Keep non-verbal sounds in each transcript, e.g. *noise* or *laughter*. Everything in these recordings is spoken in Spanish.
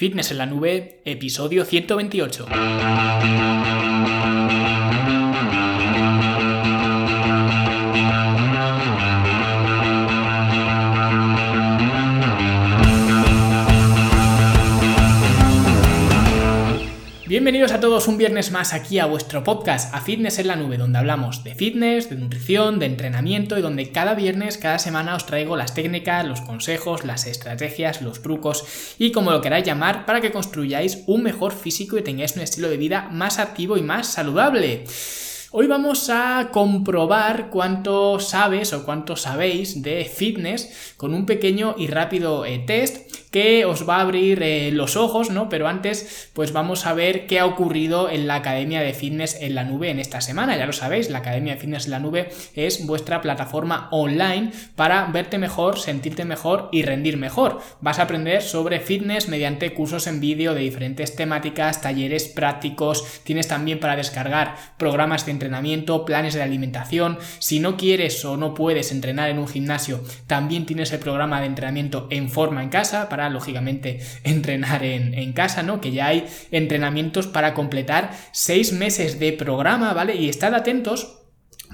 Fitness en la Nube, episodio 128. Bienvenidos a todos un viernes más aquí a vuestro podcast, a Fitness en la Nube, donde hablamos de fitness, de nutrición, de entrenamiento y donde cada viernes, cada semana os traigo las técnicas, los consejos, las estrategias, los trucos y como lo queráis llamar para que construyáis un mejor físico y tengáis un estilo de vida más activo y más saludable. Hoy vamos a comprobar cuánto sabes o cuánto sabéis de fitness con un pequeño y rápido eh, test que os va a abrir eh, los ojos, ¿no? Pero antes, pues vamos a ver qué ha ocurrido en la Academia de Fitness en la Nube en esta semana. Ya lo sabéis, la Academia de Fitness en la Nube es vuestra plataforma online para verte mejor, sentirte mejor y rendir mejor. Vas a aprender sobre fitness mediante cursos en vídeo de diferentes temáticas, talleres prácticos, tienes también para descargar programas de entrenamiento, planes de alimentación. Si no quieres o no puedes entrenar en un gimnasio, también tienes el programa de entrenamiento en forma en casa para lógicamente, entrenar en, en, casa, ¿no? Que ya hay entrenamientos para completar seis meses de programa, ¿vale? Y estad atentos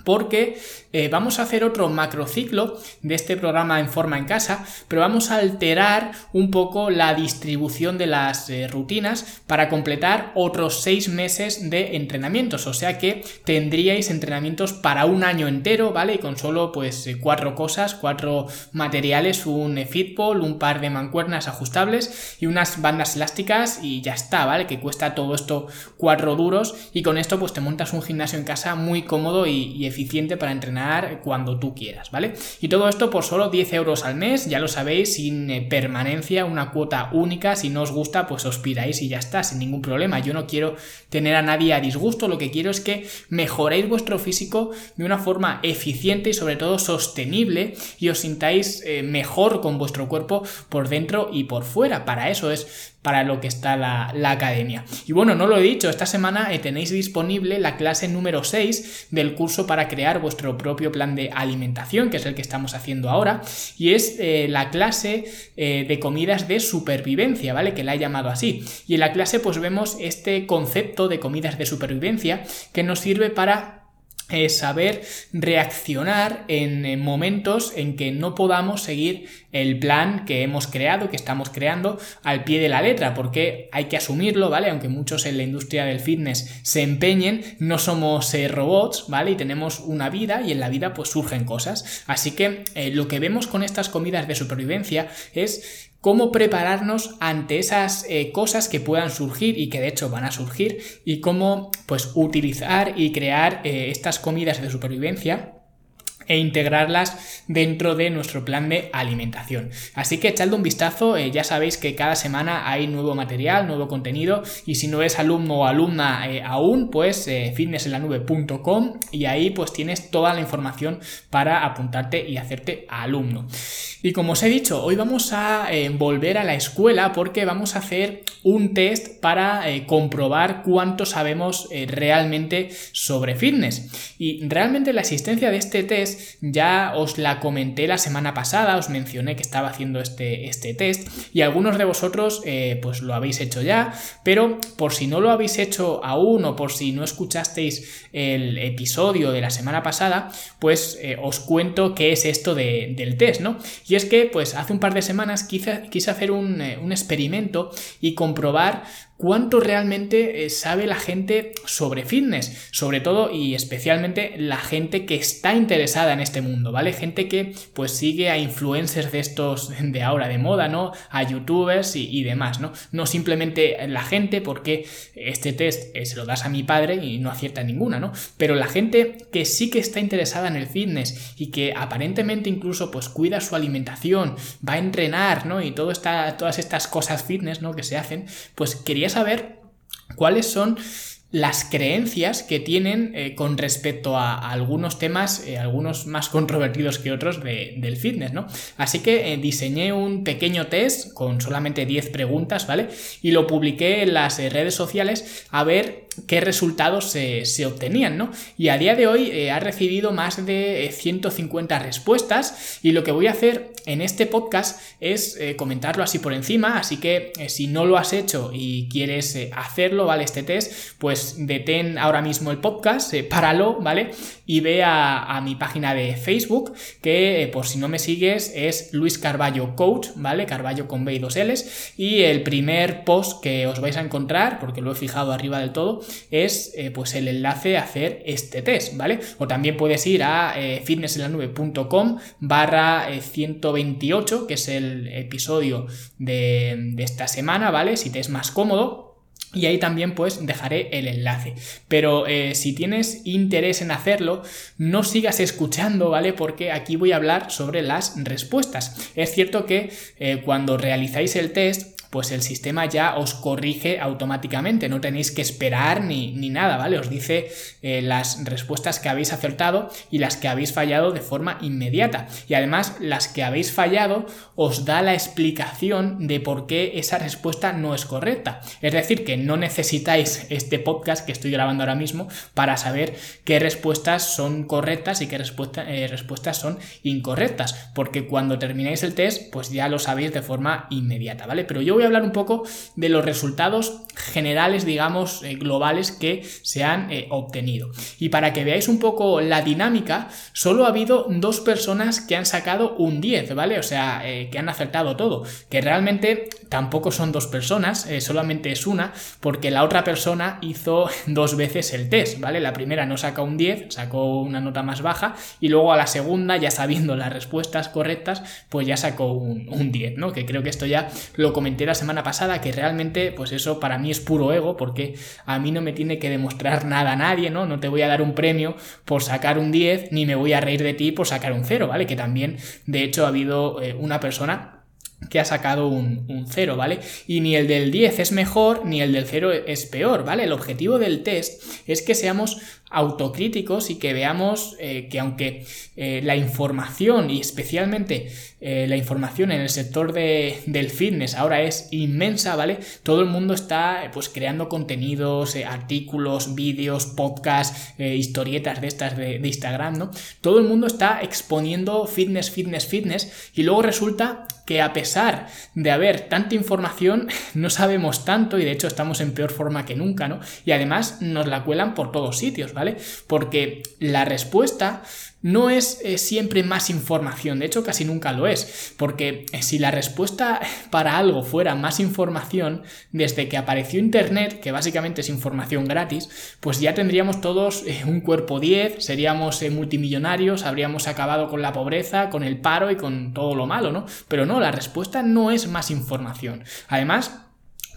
porque eh, vamos a hacer otro macrociclo de este programa en forma en casa, pero vamos a alterar un poco la distribución de las eh, rutinas para completar otros seis meses de entrenamientos, o sea que tendríais entrenamientos para un año entero, ¿vale? Y con solo pues eh, cuatro cosas, cuatro materiales, un fitball, un par de mancuernas ajustables y unas bandas elásticas y ya está, ¿vale? Que cuesta todo esto cuatro duros y con esto pues te montas un gimnasio en casa muy cómodo y, y eficiente para entrenar cuando tú quieras, ¿vale? Y todo esto por solo 10 euros al mes, ya lo sabéis, sin eh, permanencia, una cuota única, si no os gusta, pues os piráis y ya está, sin ningún problema. Yo no quiero tener a nadie a disgusto, lo que quiero es que mejoréis vuestro físico de una forma eficiente y sobre todo sostenible y os sintáis eh, mejor con vuestro cuerpo por dentro y por fuera. Para eso es para lo que está la, academia. Y bueno, no lo he dicho, esta semana eh, tenéis disponible la clase número 6 del curso para crear vuestro propio plan de alimentación, que es el que estamos haciendo ahora, y es eh, la clase eh, de comidas de supervivencia, ¿vale? Que la he llamado así. Y en la clase pues vemos este concepto de comidas de supervivencia que nos sirve para es saber reaccionar en momentos en que no podamos seguir el plan que hemos creado, que estamos creando al pie de la letra, porque hay que asumirlo, ¿vale? Aunque muchos en la industria del fitness se empeñen, no somos eh, robots, ¿vale? Y tenemos una vida y en la vida pues surgen cosas. Así que eh, lo que vemos con estas comidas de supervivencia es cómo prepararnos ante esas eh, cosas que puedan surgir y que de hecho van a surgir y cómo pues utilizar y crear eh, estas comidas de supervivencia e integrarlas dentro de nuestro plan de alimentación. Así que echadle un vistazo, eh, ya sabéis que cada semana hay nuevo material, nuevo contenido y si no eres alumno o alumna eh, aún, pues eh, fitnessenlanube.com y ahí pues tienes toda la información para apuntarte y hacerte alumno. Y como os he dicho, hoy vamos a volver a la escuela porque vamos a hacer un test para comprobar cuánto sabemos realmente sobre fitness. Y realmente la existencia de este test ya os la comenté la semana pasada, os mencioné que estaba haciendo este, este test y algunos de vosotros eh, pues lo habéis hecho ya, pero por si no lo habéis hecho aún o por si no escuchasteis el episodio de la semana pasada, pues eh, os cuento qué es esto del test, ¿no? Y es que pues hace un par de semanas quise, quise hacer un, eh, un experimento y comprobar cuánto realmente eh, sabe la gente sobre fitness, sobre todo y especialmente la gente que está interesada en este mundo, ¿vale? Gente que pues sigue a influencers de estos de ahora de moda, ¿no? A youtubers y, demás, ¿no? No simplemente la gente porque este test eh, se lo das a mi padre y no acierta ninguna, ¿no? Pero la gente que sí que está interesada en el fitness y que aparentemente incluso pues cuida su alimentación, va a entrenar, ¿no? Y todas estas cosas fitness, ¿no? Que se hacen, pues quería saber cuáles son las creencias que tienen eh, con respecto a, algunos temas, eh, algunos más controvertidos que otros del fitness, ¿no? Así que eh, diseñé un pequeño test con solamente 10 preguntas, ¿vale? Y lo publiqué en las redes sociales a ver qué resultados se, obtenían, ¿no? Y a día de hoy eh, ha recibido más de 150 respuestas y lo que voy a hacer en este podcast es comentarlo así por encima, así que si no lo has hecho y quieres hacerlo, ¿vale? Este test, pues detén ahora mismo el podcast, páralo, ¿vale? Y ve a, a mi página de Facebook, que por si no me sigues es Luis Carballo Coach, ¿vale? Carballo con B y dos L's. Y el primer post que os vais a encontrar, porque lo he fijado arriba del todo, es eh, pues el enlace a hacer este test, ¿vale? O también puedes ir a eh, fitnessenlanube.com barra 128, eh, que es el episodio de, esta semana, ¿vale? Si te es más cómodo. Y ahí también pues dejaré el enlace. Pero eh, si tienes interés en hacerlo, no sigas escuchando, ¿vale? Porque aquí voy a hablar sobre las respuestas. Es cierto que cuando realizáis el test, pues el sistema ya os corrige automáticamente, no tenéis que esperar ni, nada, ¿vale? Os dice eh, las respuestas que habéis acertado y las que habéis fallado de forma inmediata. Y además, las que habéis fallado os da la explicación de por qué esa respuesta no es correcta. Es decir, que no necesitáis este podcast que estoy grabando ahora mismo para saber qué respuestas son correctas y qué eh, respuestas son incorrectas, porque cuando termináis el test, pues ya lo sabéis de forma inmediata, ¿vale? Pero yo voy a hablar un poco de los resultados generales, digamos, eh, globales que se han eh, obtenido. Y para que veáis un poco la dinámica, solo ha habido dos personas que han sacado un 10, ¿vale? O sea, eh, que han acertado todo. Que realmente tampoco son dos personas, solamente es una, porque la otra persona hizo *laughs* dos veces el test, ¿vale? La primera no sacó un 10, sacó una nota más baja, y luego a la segunda, ya sabiendo *laughs* las respuestas correctas, pues ya sacó un, un 10, ¿no? Que creo que esto ya lo comenté la semana pasada que realmente, pues eso para mí es puro ego, porque a mí no me tiene que demostrar nada a nadie, ¿no? No te voy a dar un premio por sacar un 10, ni me voy a reír de ti por sacar un 0, ¿vale? Que también, de hecho, ha habido eh, una persona que ha sacado un, un, 0, ¿vale? Y ni el del 10 es mejor, ni el del 0 es peor, ¿vale? El objetivo del test es que seamos autocríticos y que veamos eh, que aunque eh, la información y especialmente eh, la información en el sector de, del fitness ahora es inmensa, ¿vale? Todo el mundo está pues creando contenidos, artículos, vídeos, podcasts, historietas de estas de, de Instagram, ¿no? Todo el mundo está exponiendo fitness, fitness, fitness y luego resulta que a pesar de haber tanta información, *laughs* no sabemos tanto y de hecho estamos en peor forma que nunca, ¿no? Y además nos la cuelan por todos sitios, ¿vale? Porque la respuesta no es eh, siempre más información, de hecho casi nunca lo es, porque eh, si la respuesta *laughs* para algo fuera más información, desde que apareció Internet, que básicamente es información gratis, pues ya tendríamos todos eh, un cuerpo 10, seríamos multimillonarios, habríamos acabado con la pobreza, con el paro y con todo lo malo, ¿no? Pero no, la respuesta no es más información. Además,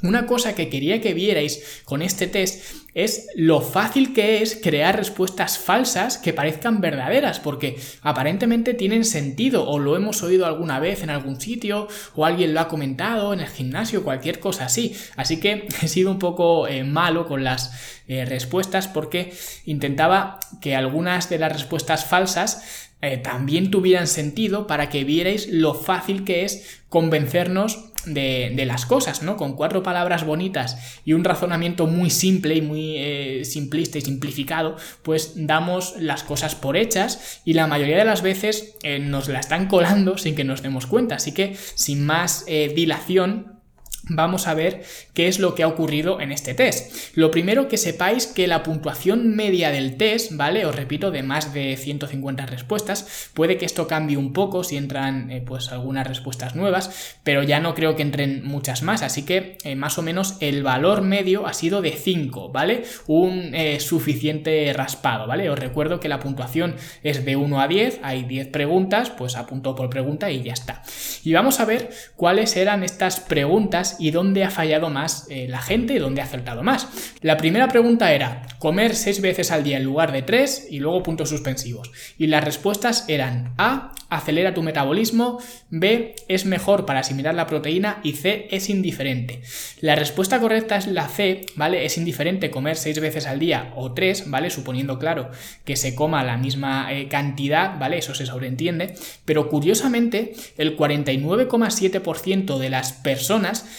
una cosa que quería que vierais con este test es lo fácil que es crear respuestas falsas que parezcan verdaderas, porque aparentemente tienen sentido o lo hemos oído alguna vez en algún sitio o alguien lo ha comentado en el gimnasio, cualquier cosa así. Así que *laughs* he sido un poco eh, malo con las eh, respuestas porque intentaba que algunas de las respuestas falsas eh, también tuvieran sentido para que vierais lo fácil que es convencernos de, las cosas, ¿no? Con cuatro palabras bonitas y un razonamiento muy simple y muy eh, simplista y simplificado, pues damos las cosas por hechas y la mayoría de las veces eh, nos la están colando sin que nos demos cuenta. Así que, sin más dilación, vamos a ver qué es lo que ha ocurrido en este test. Lo primero que sepáis que la puntuación media del test, ¿vale? Os repito, de más de 150 respuestas, puede que esto cambie un poco si entran eh, pues algunas respuestas nuevas, pero ya no creo que entren muchas más, así que eh, más o menos el valor medio ha sido de 5, ¿vale? Un eh, suficiente raspado, ¿vale? Os recuerdo que la puntuación es de 1 a 10, hay 10 preguntas, pues apunto por pregunta y ya está. Y vamos a ver cuáles eran estas preguntas y dónde ha fallado más eh, la gente y dónde ha acertado más. La primera pregunta era, comer seis veces al día en lugar de tres y luego puntos suspensivos. Y las respuestas eran A, acelera tu metabolismo, B, es mejor para asimilar la proteína y C, es indiferente. La respuesta correcta es la C, ¿vale? Es indiferente comer seis veces al día o tres, ¿vale? Suponiendo, claro, que se coma la misma eh, cantidad, ¿vale? Eso se sobreentiende. Pero curiosamente, el 49,7% de las personas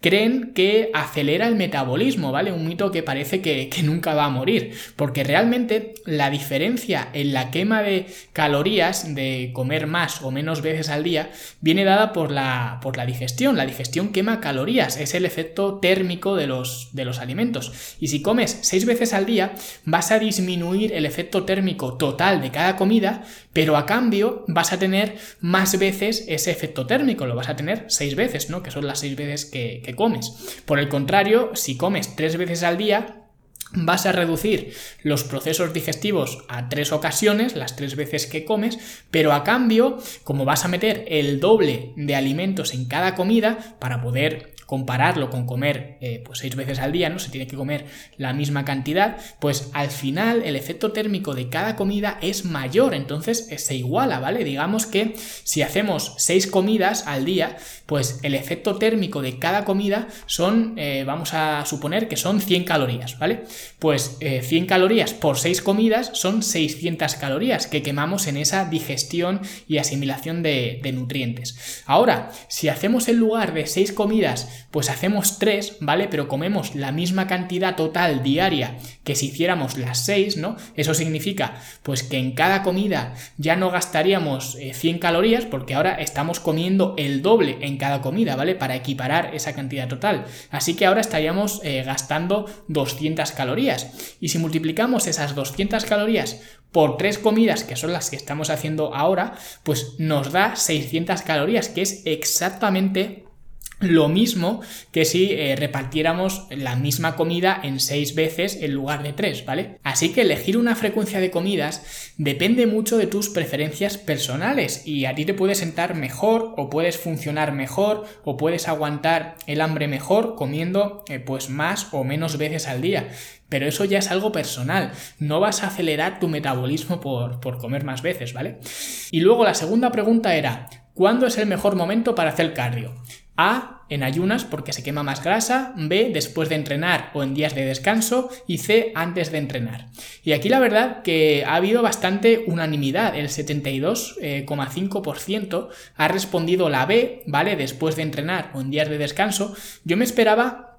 creen que acelera el metabolismo, ¿vale? Un mito que parece que, que nunca va a morir, porque realmente la diferencia en la quema de calorías de comer más o menos veces al día viene dada por la, por la digestión. La digestión quema calorías, es el efecto térmico de los, de los alimentos. Y si comes seis veces al día, vas a disminuir el efecto térmico total de cada comida, pero a cambio vas a tener más veces ese efecto térmico, lo vas a tener seis veces, ¿no? Que son las seis veces que, que comes. Por el contrario, si comes tres veces al día, vas a reducir los procesos digestivos a tres ocasiones, las tres veces que comes, pero a cambio, como vas a meter el doble de alimentos en cada comida para poder compararlo con comer eh, pues seis veces al día, ¿no? Se tiene que comer la misma cantidad, pues al final el efecto térmico de cada comida es mayor, entonces eh, se iguala, ¿vale? Digamos que si hacemos seis comidas al día, pues el efecto térmico de cada comida son, eh, vamos a suponer que son 100 calorías, ¿vale? Pues 100 calorías por seis comidas son 600 calorías que quemamos en esa digestión y asimilación de, de nutrientes. Ahora, si hacemos en lugar de seis comidas pues hacemos tres, ¿vale? Pero comemos la misma cantidad total diaria que si hiciéramos las seis, ¿no? Eso significa, pues que en cada comida ya no gastaríamos 100 eh, calorías, porque ahora estamos comiendo el doble en cada comida, ¿vale? Para equiparar esa cantidad total. Así que ahora estaríamos eh, gastando 200 calorías. Y si multiplicamos esas 200 calorías por tres comidas, que son las que estamos haciendo ahora, pues nos da 600 calorías, que es exactamente lo mismo que si eh, repartiéramos la misma comida en seis veces en lugar de tres, ¿vale? Así que elegir una frecuencia de comidas depende mucho de tus preferencias personales y a ti te puede sentar mejor o puedes funcionar mejor o puedes aguantar el hambre mejor comiendo eh, pues más o menos veces al día. Pero eso ya es algo personal. No vas a acelerar tu metabolismo por, por comer más veces, ¿vale? Y luego la segunda pregunta era, ¿cuándo es el mejor momento para hacer cardio? A. En ayunas porque se quema más grasa. B. Después de entrenar o en días de descanso. Y C. Antes de entrenar. Y aquí la verdad que ha habido bastante unanimidad. El 72,5% ha respondido la B, ¿vale? Después de entrenar o en días de descanso. Yo me esperaba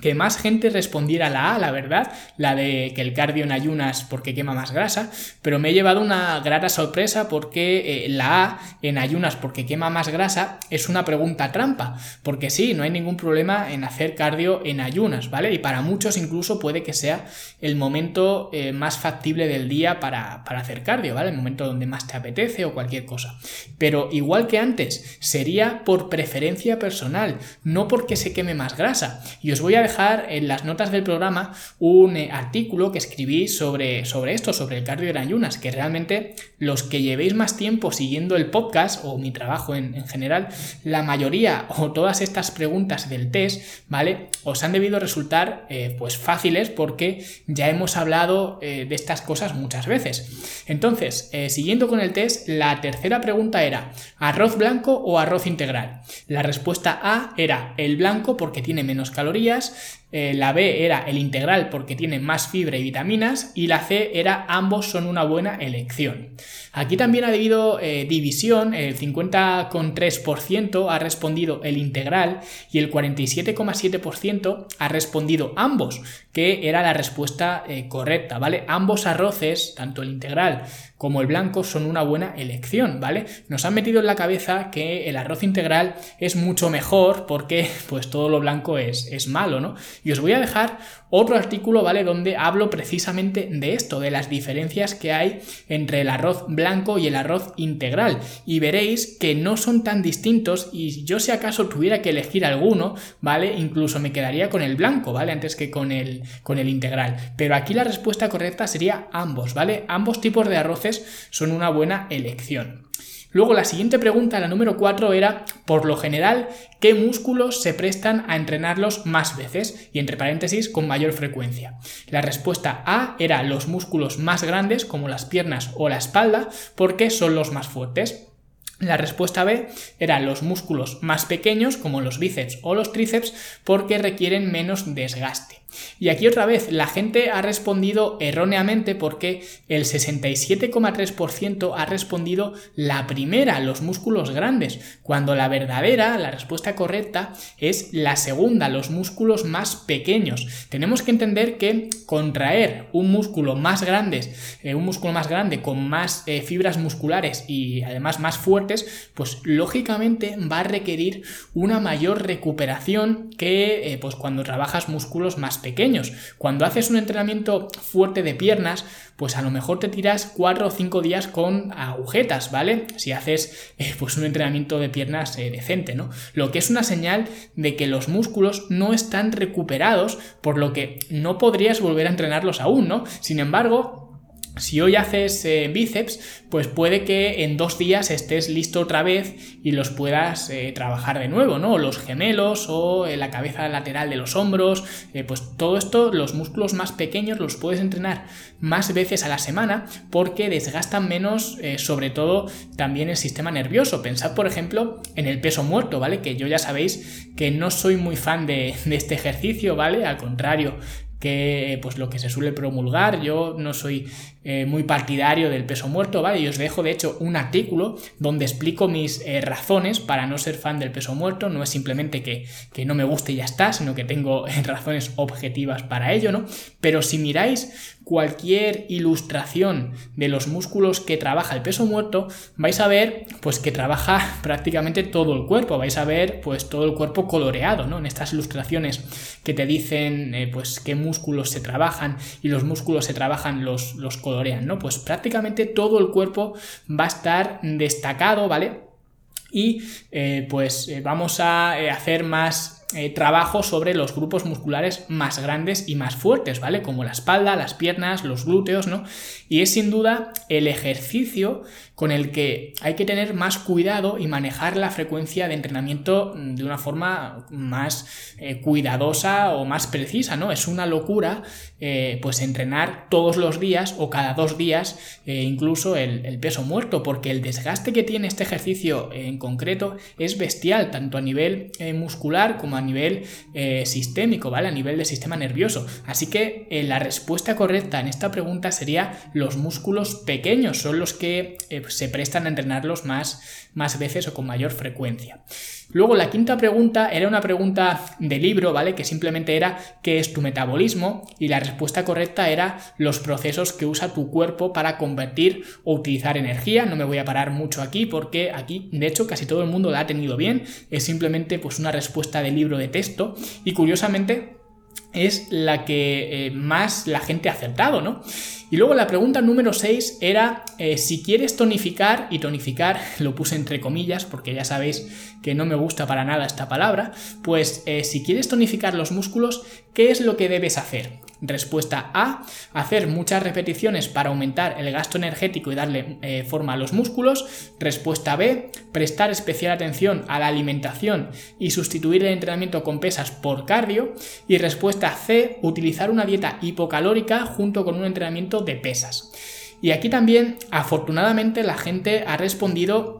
que más gente respondiera la A, la verdad, la de que el cardio en ayunas porque quema más grasa, pero me he llevado una grata sorpresa porque eh, la A en ayunas porque quema más grasa es una pregunta trampa, porque sí, no hay ningún problema en hacer cardio en ayunas, ¿vale? Y para muchos incluso puede que sea el momento eh, más factible del día para, para hacer cardio, ¿vale? El momento donde más te apetece o cualquier cosa. Pero igual que antes, sería por preferencia personal, no porque se queme más grasa. Y os voy a dejar en las notas del programa un eh, artículo que escribí sobre, sobre esto, sobre el cardio en ayunas, que realmente los que llevéis más tiempo siguiendo el podcast o mi trabajo en, general, la mayoría *laughs* o todas estas preguntas del test, ¿vale? Os han debido resultar eh, pues fáciles porque ya hemos hablado eh, de estas cosas muchas veces. Entonces, siguiendo con el test, la tercera pregunta era ¿arroz blanco o arroz integral? La respuesta A era el blanco porque tiene menos calorías, eh, la B era el integral porque tiene más fibra y vitaminas y la C era ambos son una buena elección. Aquí también ha habido eh, división, el 50,3% ha respondido el integral y el 47,7% ha respondido ambos, que era la respuesta eh, correcta, ¿vale? Ambos arroces, tanto el integral como el blanco son una buena elección, ¿vale? Nos han metido en la cabeza que el arroz integral es mucho mejor porque pues todo lo blanco es, es malo, ¿no? Y os voy a dejar otro artículo, ¿vale? Donde hablo precisamente de esto, de las diferencias que hay entre el arroz blanco y el arroz integral. Y veréis que no son tan distintos y yo si acaso tuviera que elegir alguno, ¿vale? Incluso me quedaría con el blanco, ¿vale? Antes que con el, con el integral. Pero aquí la respuesta correcta sería ambos, ¿vale? Ambos tipos de arroces son una buena elección. Luego la siguiente pregunta, la número 4, era, por lo general, ¿qué músculos se prestan a entrenarlos más veces? Y entre paréntesis, con mayor frecuencia. La respuesta A era los músculos más grandes, como las piernas o la espalda, porque son los más fuertes. La respuesta B era los músculos más pequeños, como los bíceps o los tríceps, porque requieren menos desgaste. Y aquí otra vez, la gente ha respondido erróneamente porque el 67,3% ha respondido la primera, los músculos grandes, cuando la verdadera, la respuesta correcta es la segunda, los músculos más pequeños. Tenemos que entender que contraer un músculo más grande, eh, un músculo más grande con más eh, fibras musculares y además más fuertes, pues lógicamente va a requerir una mayor recuperación que eh, pues cuando trabajas músculos más pequeños. Cuando haces un entrenamiento fuerte de piernas, pues a lo mejor te tiras 4 o 5 días con agujetas, ¿vale? Si haces eh, pues un entrenamiento de piernas eh, decente, ¿no? Lo que es una señal de que los músculos no están recuperados, por lo que no podrías volver a entrenarlos aún, ¿no? Sin embargo, si hoy haces eh, bíceps, pues puede que en dos días estés listo otra vez y los puedas eh, trabajar de nuevo, ¿no? Los gemelos o eh, la cabeza lateral de los hombros, pues todo esto, los músculos más pequeños los puedes entrenar más veces a la semana porque desgastan menos, sobre todo también el sistema nervioso. Pensad, por ejemplo, en el peso muerto, ¿vale? Que yo ya sabéis que no soy muy fan de, de este ejercicio, ¿vale? Al contrario, que pues lo que se suele promulgar. Yo no soy eh, muy partidario del peso muerto, ¿vale? Y os dejo de hecho un artículo donde explico mis eh, razones para no ser fan del peso muerto. No es simplemente que, que no me guste y ya está, sino que tengo razones objetivas para ello, ¿no? Pero si miráis cualquier ilustración de los músculos que trabaja el peso muerto, vais a ver pues que trabaja *laughs* prácticamente todo el cuerpo, vais a ver pues todo el cuerpo coloreado, ¿no? En estas ilustraciones que te dicen eh, pues qué músculos se trabajan y los músculos se trabajan los, los colorean, ¿no? Pues prácticamente todo el cuerpo va a estar destacado, ¿vale? Y eh, pues eh, vamos a hacer más eh, trabajo sobre los grupos musculares más grandes y más fuertes, ¿vale? Como la espalda, las piernas, los glúteos, ¿no? Y es sin duda el ejercicio con el que hay que tener más cuidado y manejar la frecuencia de entrenamiento de una forma más eh, cuidadosa o más precisa, ¿no? Es una locura, eh, pues entrenar todos los días o cada dos días incluso el, el, peso muerto, porque el desgaste que tiene este ejercicio en concreto es bestial, tanto a nivel muscular como nivel eh, sistémico, ¿vale? A nivel del sistema nervioso. Así que eh, la respuesta correcta en esta pregunta sería los músculos pequeños, son los que eh, se prestan a entrenarlos más, más veces o con mayor frecuencia. Luego la quinta pregunta era una pregunta de libro, ¿vale? Que simplemente era ¿qué es tu metabolismo? Y la respuesta correcta era los procesos que usa tu cuerpo para convertir o utilizar energía. No me voy a parar mucho aquí porque aquí, de hecho, casi todo el mundo la ha tenido bien. Es simplemente pues una respuesta de libro de texto y curiosamente es la que eh, más la gente ha acertado, ¿no? Y luego la pregunta número 6 era eh, si quieres tonificar, y tonificar *laughs* lo puse entre comillas porque ya sabéis que no me gusta para nada esta palabra, pues eh, si quieres tonificar los músculos, ¿qué es lo que debes hacer? Respuesta A, hacer muchas repeticiones para aumentar el gasto energético y darle eh, forma a los músculos. Respuesta B, prestar especial atención a la alimentación y sustituir el entrenamiento con pesas por cardio. Y respuesta C, utilizar una dieta hipocalórica junto con un entrenamiento de pesas. Y aquí también, afortunadamente, la gente ha respondido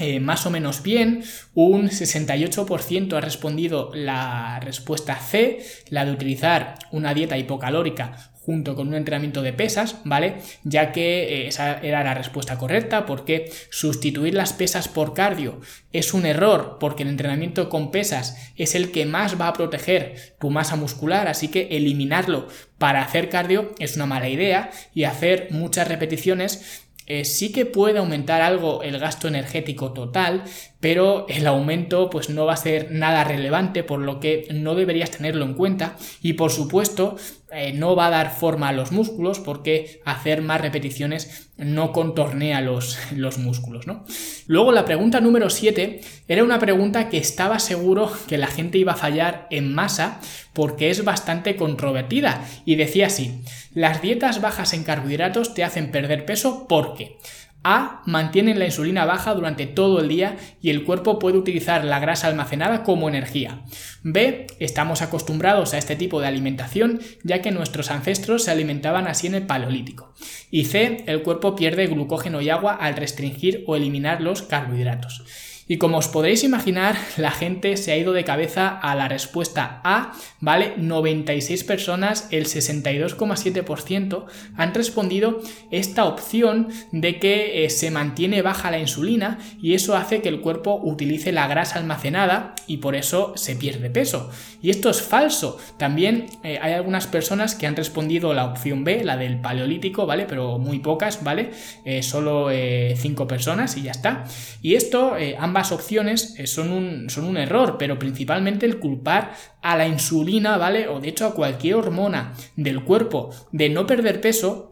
eh, más o menos bien, un 68% ha respondido la respuesta C, la de utilizar una dieta hipocalórica junto con un entrenamiento de pesas, ¿vale? Ya que eh, esa era la respuesta correcta, porque sustituir las pesas por cardio es un error, porque el entrenamiento con pesas es el que más va a proteger tu masa muscular, así que eliminarlo para hacer cardio es una mala idea y hacer muchas repeticiones eh, sí que puede aumentar algo el gasto energético total, pero el aumento pues no va a ser nada relevante, por lo que no deberías tenerlo en cuenta y por supuesto eh, no va a dar forma a los músculos porque hacer más repeticiones no contornea los, *laughs* los músculos. ¿no? Luego la pregunta número 7 era una pregunta que estaba seguro que la gente iba a fallar en masa porque es bastante controvertida y decía así, las dietas bajas en carbohidratos te hacen perder peso porque a. Mantienen la insulina baja durante todo el día y el cuerpo puede utilizar la grasa almacenada como energía. B. Estamos acostumbrados a este tipo de alimentación ya que nuestros ancestros se alimentaban así en el paleolítico. Y C. El cuerpo pierde glucógeno y agua al restringir o eliminar los carbohidratos. Y como os podréis imaginar, *laughs* la gente se ha ido de cabeza a la respuesta A, ¿vale? 96 personas, el 62,7% han respondido esta opción de que eh, se mantiene baja la insulina y eso hace que el cuerpo utilice la grasa almacenada y por eso se pierde peso. Y esto es falso. También eh, hay algunas personas que han respondido la opción B, la del paleolítico, ¿vale? Pero muy pocas, ¿vale? Eh, solo 5 personas y ya está. Y esto, ambas opciones son un, son un error, pero principalmente el culpar a la insulina, ¿vale? O de hecho a cualquier hormona del cuerpo de no perder peso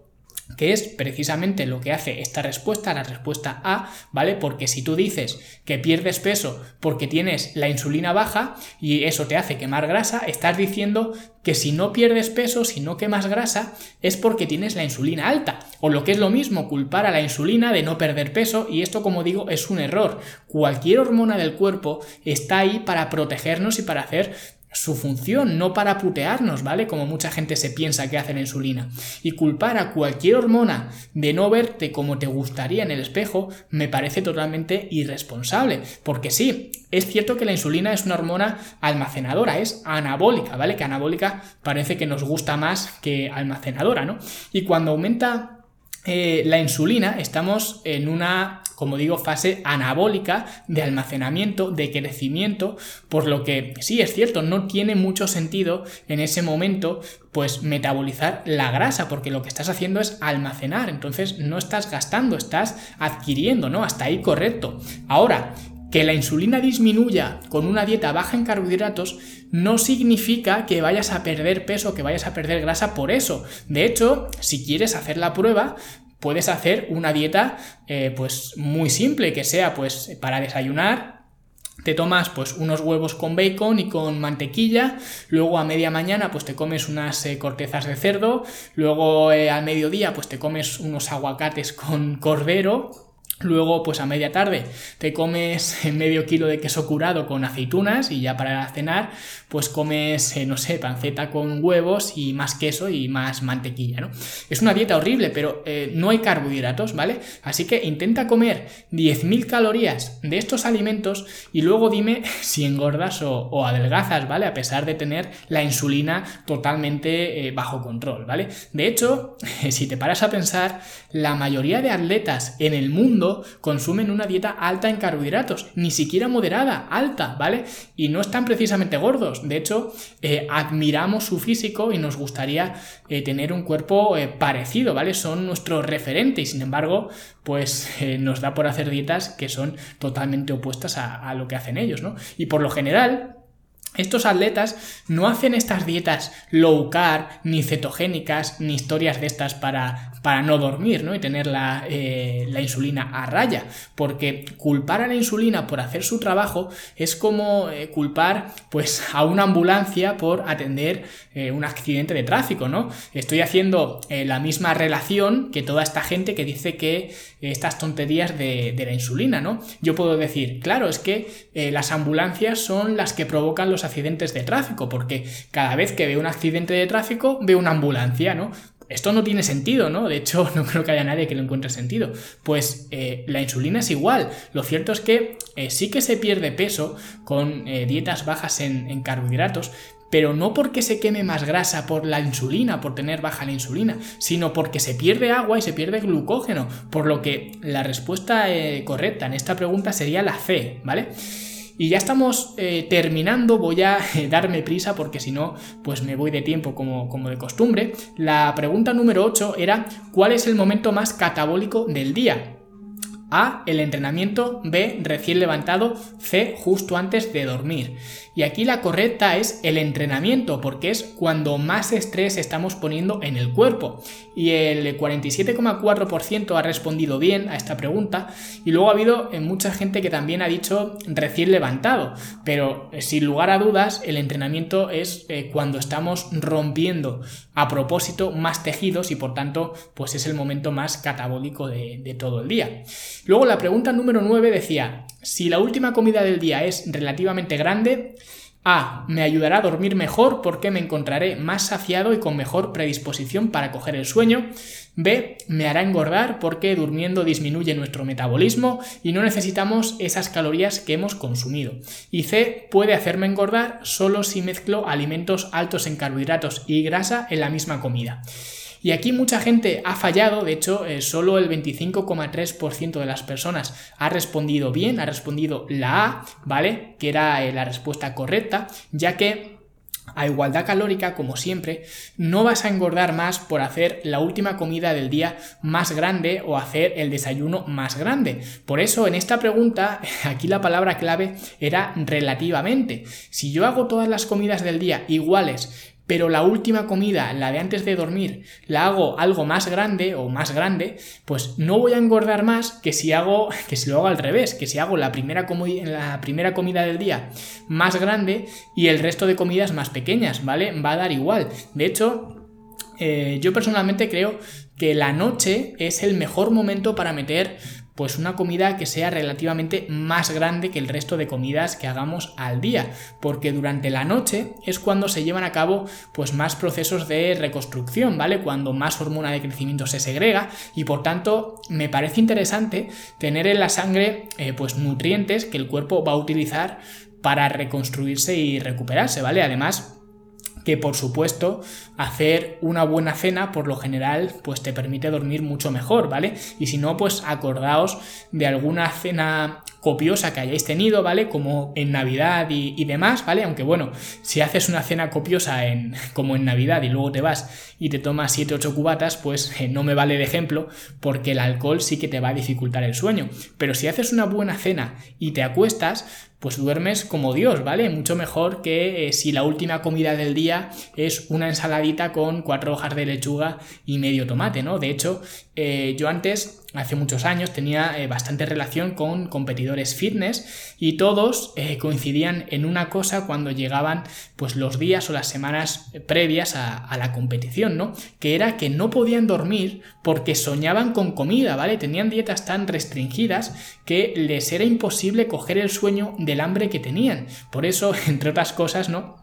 que es precisamente lo que hace esta respuesta, la respuesta A, ¿vale? Porque si tú dices que pierdes peso porque tienes la insulina baja y eso te hace quemar grasa, estás diciendo que si no pierdes peso, si no quemas grasa, es porque tienes la insulina alta. O lo que es lo mismo, culpar a la insulina de no perder peso y esto, como digo, es un error. Cualquier hormona del cuerpo está ahí para protegernos y para hacer su función, no para putearnos, ¿vale? Como mucha gente se piensa que hace la insulina. Y culpar a cualquier hormona de no verte como te gustaría en el espejo me parece totalmente irresponsable. Porque sí, es cierto que la insulina es una hormona almacenadora, es anabólica, ¿vale? Que anabólica parece que nos gusta más que almacenadora, ¿no? Y cuando aumenta eh, la insulina estamos en una, como digo, fase anabólica de almacenamiento, de crecimiento, por lo que sí es cierto, no tiene mucho sentido en ese momento pues metabolizar la grasa, porque lo que estás haciendo es almacenar, entonces no estás gastando, estás adquiriendo, ¿no? Hasta ahí correcto. Ahora, que la insulina disminuya con una dieta baja en carbohidratos no significa que vayas a perder peso, que vayas a perder grasa por eso. De hecho, si quieres hacer la prueba, puedes hacer una dieta eh, pues muy simple, que sea pues para desayunar, te tomas pues unos huevos con bacon y con mantequilla, luego a media mañana pues te comes unas eh, cortezas de cerdo, luego eh, al mediodía pues te comes unos aguacates con cordero Luego, pues a media tarde te comes medio kilo de queso curado con aceitunas y ya para cenar, pues comes, eh, no sé, panceta con huevos y más queso y más mantequilla, ¿no? Es una dieta horrible, pero eh, no hay carbohidratos, ¿vale? Así que intenta comer 10.000 calorías de estos alimentos y luego dime *laughs* si engordas o, adelgazas, ¿vale? A pesar de tener la insulina totalmente eh, bajo control, ¿vale? De hecho, *laughs* si te paras a pensar, la mayoría de atletas en el mundo consumen una dieta alta en carbohidratos, ni siquiera moderada, alta, ¿vale? Y no están precisamente gordos. De hecho, eh, admiramos su físico y nos gustaría eh, tener un cuerpo eh, parecido, ¿vale? Son nuestro referente y sin embargo, pues *laughs* nos da por hacer dietas que son totalmente opuestas a, a lo que hacen ellos, ¿no? Y por lo general, estos atletas no hacen estas dietas low carb, ni cetogénicas, ni historias de estas para, para no dormir, ¿no? Y tener la, eh, la, insulina a raya. Porque culpar a la insulina por hacer su trabajo es como eh, culpar, pues, a una ambulancia por atender eh, un accidente de tráfico, ¿no? Estoy haciendo la misma relación que toda esta gente que dice que estas tonterías de, de, la insulina, ¿no? Yo puedo decir, claro, es que las ambulancias son las que provocan los accidentes de tráfico, porque cada vez que veo un accidente de tráfico, veo una ambulancia, ¿no? Esto no tiene sentido, ¿no? De hecho, *laughs* no creo que haya nadie que lo encuentre sentido. Pues eh, la insulina es igual. Lo cierto es que eh, sí que se pierde peso con eh, dietas bajas en, en, carbohidratos, pero no porque se queme más grasa por la insulina, por tener baja la insulina, sino porque se pierde agua y se pierde glucógeno. Por lo que la respuesta correcta en esta pregunta sería la C, ¿vale? Y ya estamos eh, terminando, voy a *laughs* darme prisa porque si no, pues me voy de tiempo como, como de costumbre. La pregunta número 8 era, ¿cuál es el momento más catabólico del día? A. El entrenamiento. B. Recién levantado. C. Justo antes de dormir. Y aquí la correcta es el entrenamiento, porque es cuando más estrés estamos poniendo en el cuerpo. Y el 47,4% ha respondido bien a esta pregunta. Y luego ha habido eh, mucha gente que también ha dicho recién levantado. Pero eh, sin lugar a dudas, el entrenamiento es eh, cuando estamos rompiendo a propósito más tejidos y por tanto, pues es el momento más catabólico de, de todo el día. Luego la pregunta número 9 decía, si la última comida del día es relativamente grande, A. Me ayudará a dormir mejor porque me encontraré más saciado y con mejor predisposición para coger el sueño. B. Me hará engordar porque durmiendo disminuye nuestro metabolismo y no necesitamos esas calorías que hemos consumido. Y C. Puede hacerme engordar solo si mezclo alimentos altos en carbohidratos y grasa en la misma comida. Y aquí mucha gente ha fallado, de hecho, eh, solo el 25,3% de las personas ha respondido bien, ha respondido la A, ¿vale? Que era eh, la respuesta correcta, ya que a igualdad calórica, como siempre, no vas a engordar más por hacer la última comida del día más grande o hacer el desayuno más grande. Por eso, en esta pregunta, *laughs* aquí la palabra clave era relativamente. Si yo hago todas las comidas del día iguales, pero la última comida, la de antes de dormir, la hago algo más grande o más grande, pues no voy a engordar más que si hago, *laughs* que si lo hago al revés, que si hago la primera, la primera comida del día más grande y el resto de comidas más pequeñas, ¿vale? Va a dar igual. De hecho, eh, yo personalmente creo que la noche es el mejor momento para meter pues una comida que sea relativamente más grande que el resto de comidas que hagamos al día, porque durante la noche es cuando se llevan a cabo pues más procesos de reconstrucción, ¿vale? Cuando más hormona de crecimiento se segrega y por tanto me parece interesante tener en la sangre eh, pues nutrientes que el cuerpo va a utilizar para reconstruirse y recuperarse, ¿vale? Además, que por supuesto hacer una buena cena por lo general pues te permite dormir mucho mejor, ¿vale? Y si no pues acordaos de alguna cena copiosa que hayáis tenido, ¿vale? Como en Navidad y, demás, ¿vale? Aunque bueno, si haces una cena copiosa en, *laughs* como en Navidad y luego te vas y te tomas 7-8 cubatas, pues eh, no me vale de ejemplo porque el alcohol sí que te va a dificultar el sueño. Pero si haces una buena cena y te acuestas, pues duermes como Dios, ¿vale? Mucho mejor que eh, si la última comida del día es una ensaladita con cuatro hojas de lechuga y medio tomate, ¿no? De hecho, eh, yo antes, hace muchos años, tenía eh, bastante relación con competidores fitness y todos coincidían en una cosa cuando llegaban pues los días o las semanas previas a, a la competición, ¿no? Que era que no podían dormir porque soñaban con comida, ¿vale? Tenían dietas tan restringidas que les era imposible coger el sueño del hambre que tenían. Por eso, *laughs* entre otras cosas, ¿no?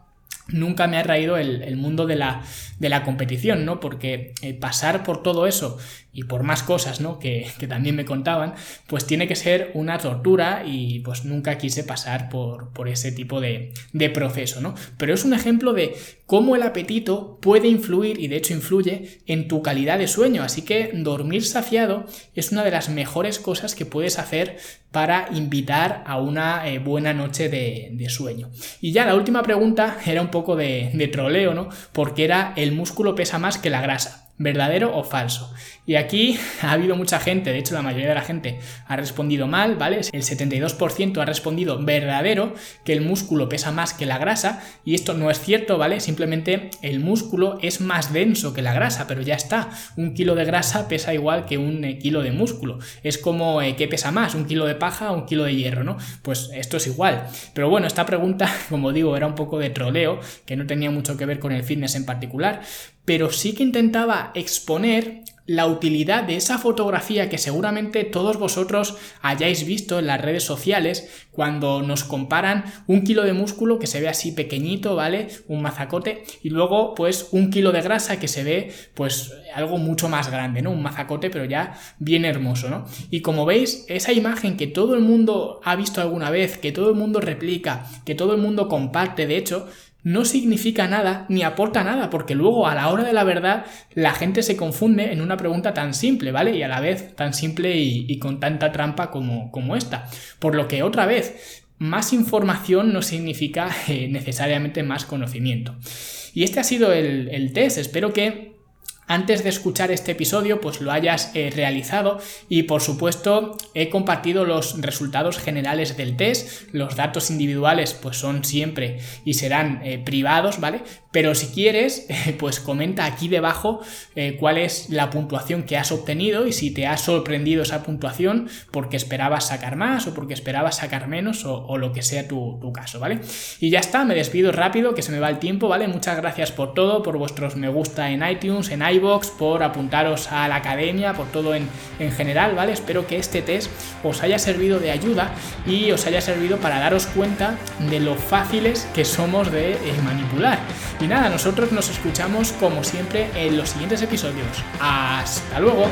Nunca me ha traído el, mundo de la, de la, competición, ¿no? Porque eh, pasar por todo eso y por más cosas, ¿no? Que, también me contaban, pues tiene que ser una tortura y pues nunca quise pasar por, por ese tipo de, de, proceso, ¿no? Pero es un ejemplo de cómo el apetito puede influir y de hecho influye en tu calidad de sueño, así que dormir saciado es una de las mejores cosas que puedes hacer para invitar a una eh, buena noche de, de, sueño. Y ya la última pregunta era un poco de, de troleo, ¿no? Porque era el músculo pesa más que la grasa. ¿Verdadero o falso? Y aquí *laughs* ha habido mucha gente, de hecho la mayoría de la gente ha respondido mal, ¿vale? El 72% ha respondido verdadero, que el músculo pesa más que la grasa, y esto no es cierto, ¿vale? Simplemente el músculo es más denso que la grasa, pero ya está. Un kilo de grasa pesa igual que un eh, kilo de músculo. Es como, eh, ¿qué pesa más? ¿Un kilo de paja o un kilo de hierro, no? Pues esto es igual. Pero bueno, esta pregunta, *laughs* como digo, era un poco de troleo, que no tenía mucho que ver con el fitness en particular, pero sí que intentaba exponer la utilidad de esa fotografía que seguramente todos vosotros hayáis visto en las redes sociales cuando nos comparan un kilo de músculo que se ve así pequeñito, ¿vale? Un mazacote y luego pues un kilo de grasa que se ve pues algo mucho más grande, ¿no? Un mazacote pero ya bien hermoso, ¿no? Y como veis, esa imagen que todo el mundo ha visto alguna vez, que todo el mundo replica, que todo el mundo comparte, de hecho, no significa nada ni aporta nada, porque luego a la hora de la verdad la gente se confunde en una pregunta tan simple, ¿vale? Y a la vez tan simple y, con tanta trampa como, como esta. Por lo que otra vez, más información no significa eh, necesariamente más conocimiento. Y este ha sido el, el test, espero que antes de escuchar este episodio pues lo hayas eh, realizado y por supuesto he compartido los resultados generales del test. Los datos individuales pues son siempre y serán eh, privados vale Pero si quieres, *laughs* pues comenta aquí debajo eh, cuál es la puntuación que has obtenido y si te ha sorprendido esa puntuación porque esperabas sacar más o porque esperabas sacar menos o, lo que sea tu, caso, ¿vale? Y ya está, me despido rápido, que se me va el tiempo, ¿vale? Muchas gracias por todo, por vuestros me gusta en iTunes, en iBox, por apuntaros a la academia, por todo en, en general, ¿vale? Espero que este test os haya servido de ayuda y os haya servido para daros cuenta de lo fáciles que somos de eh, manipular. Y nada, nosotros nos escuchamos como siempre en los siguientes episodios. Hasta luego.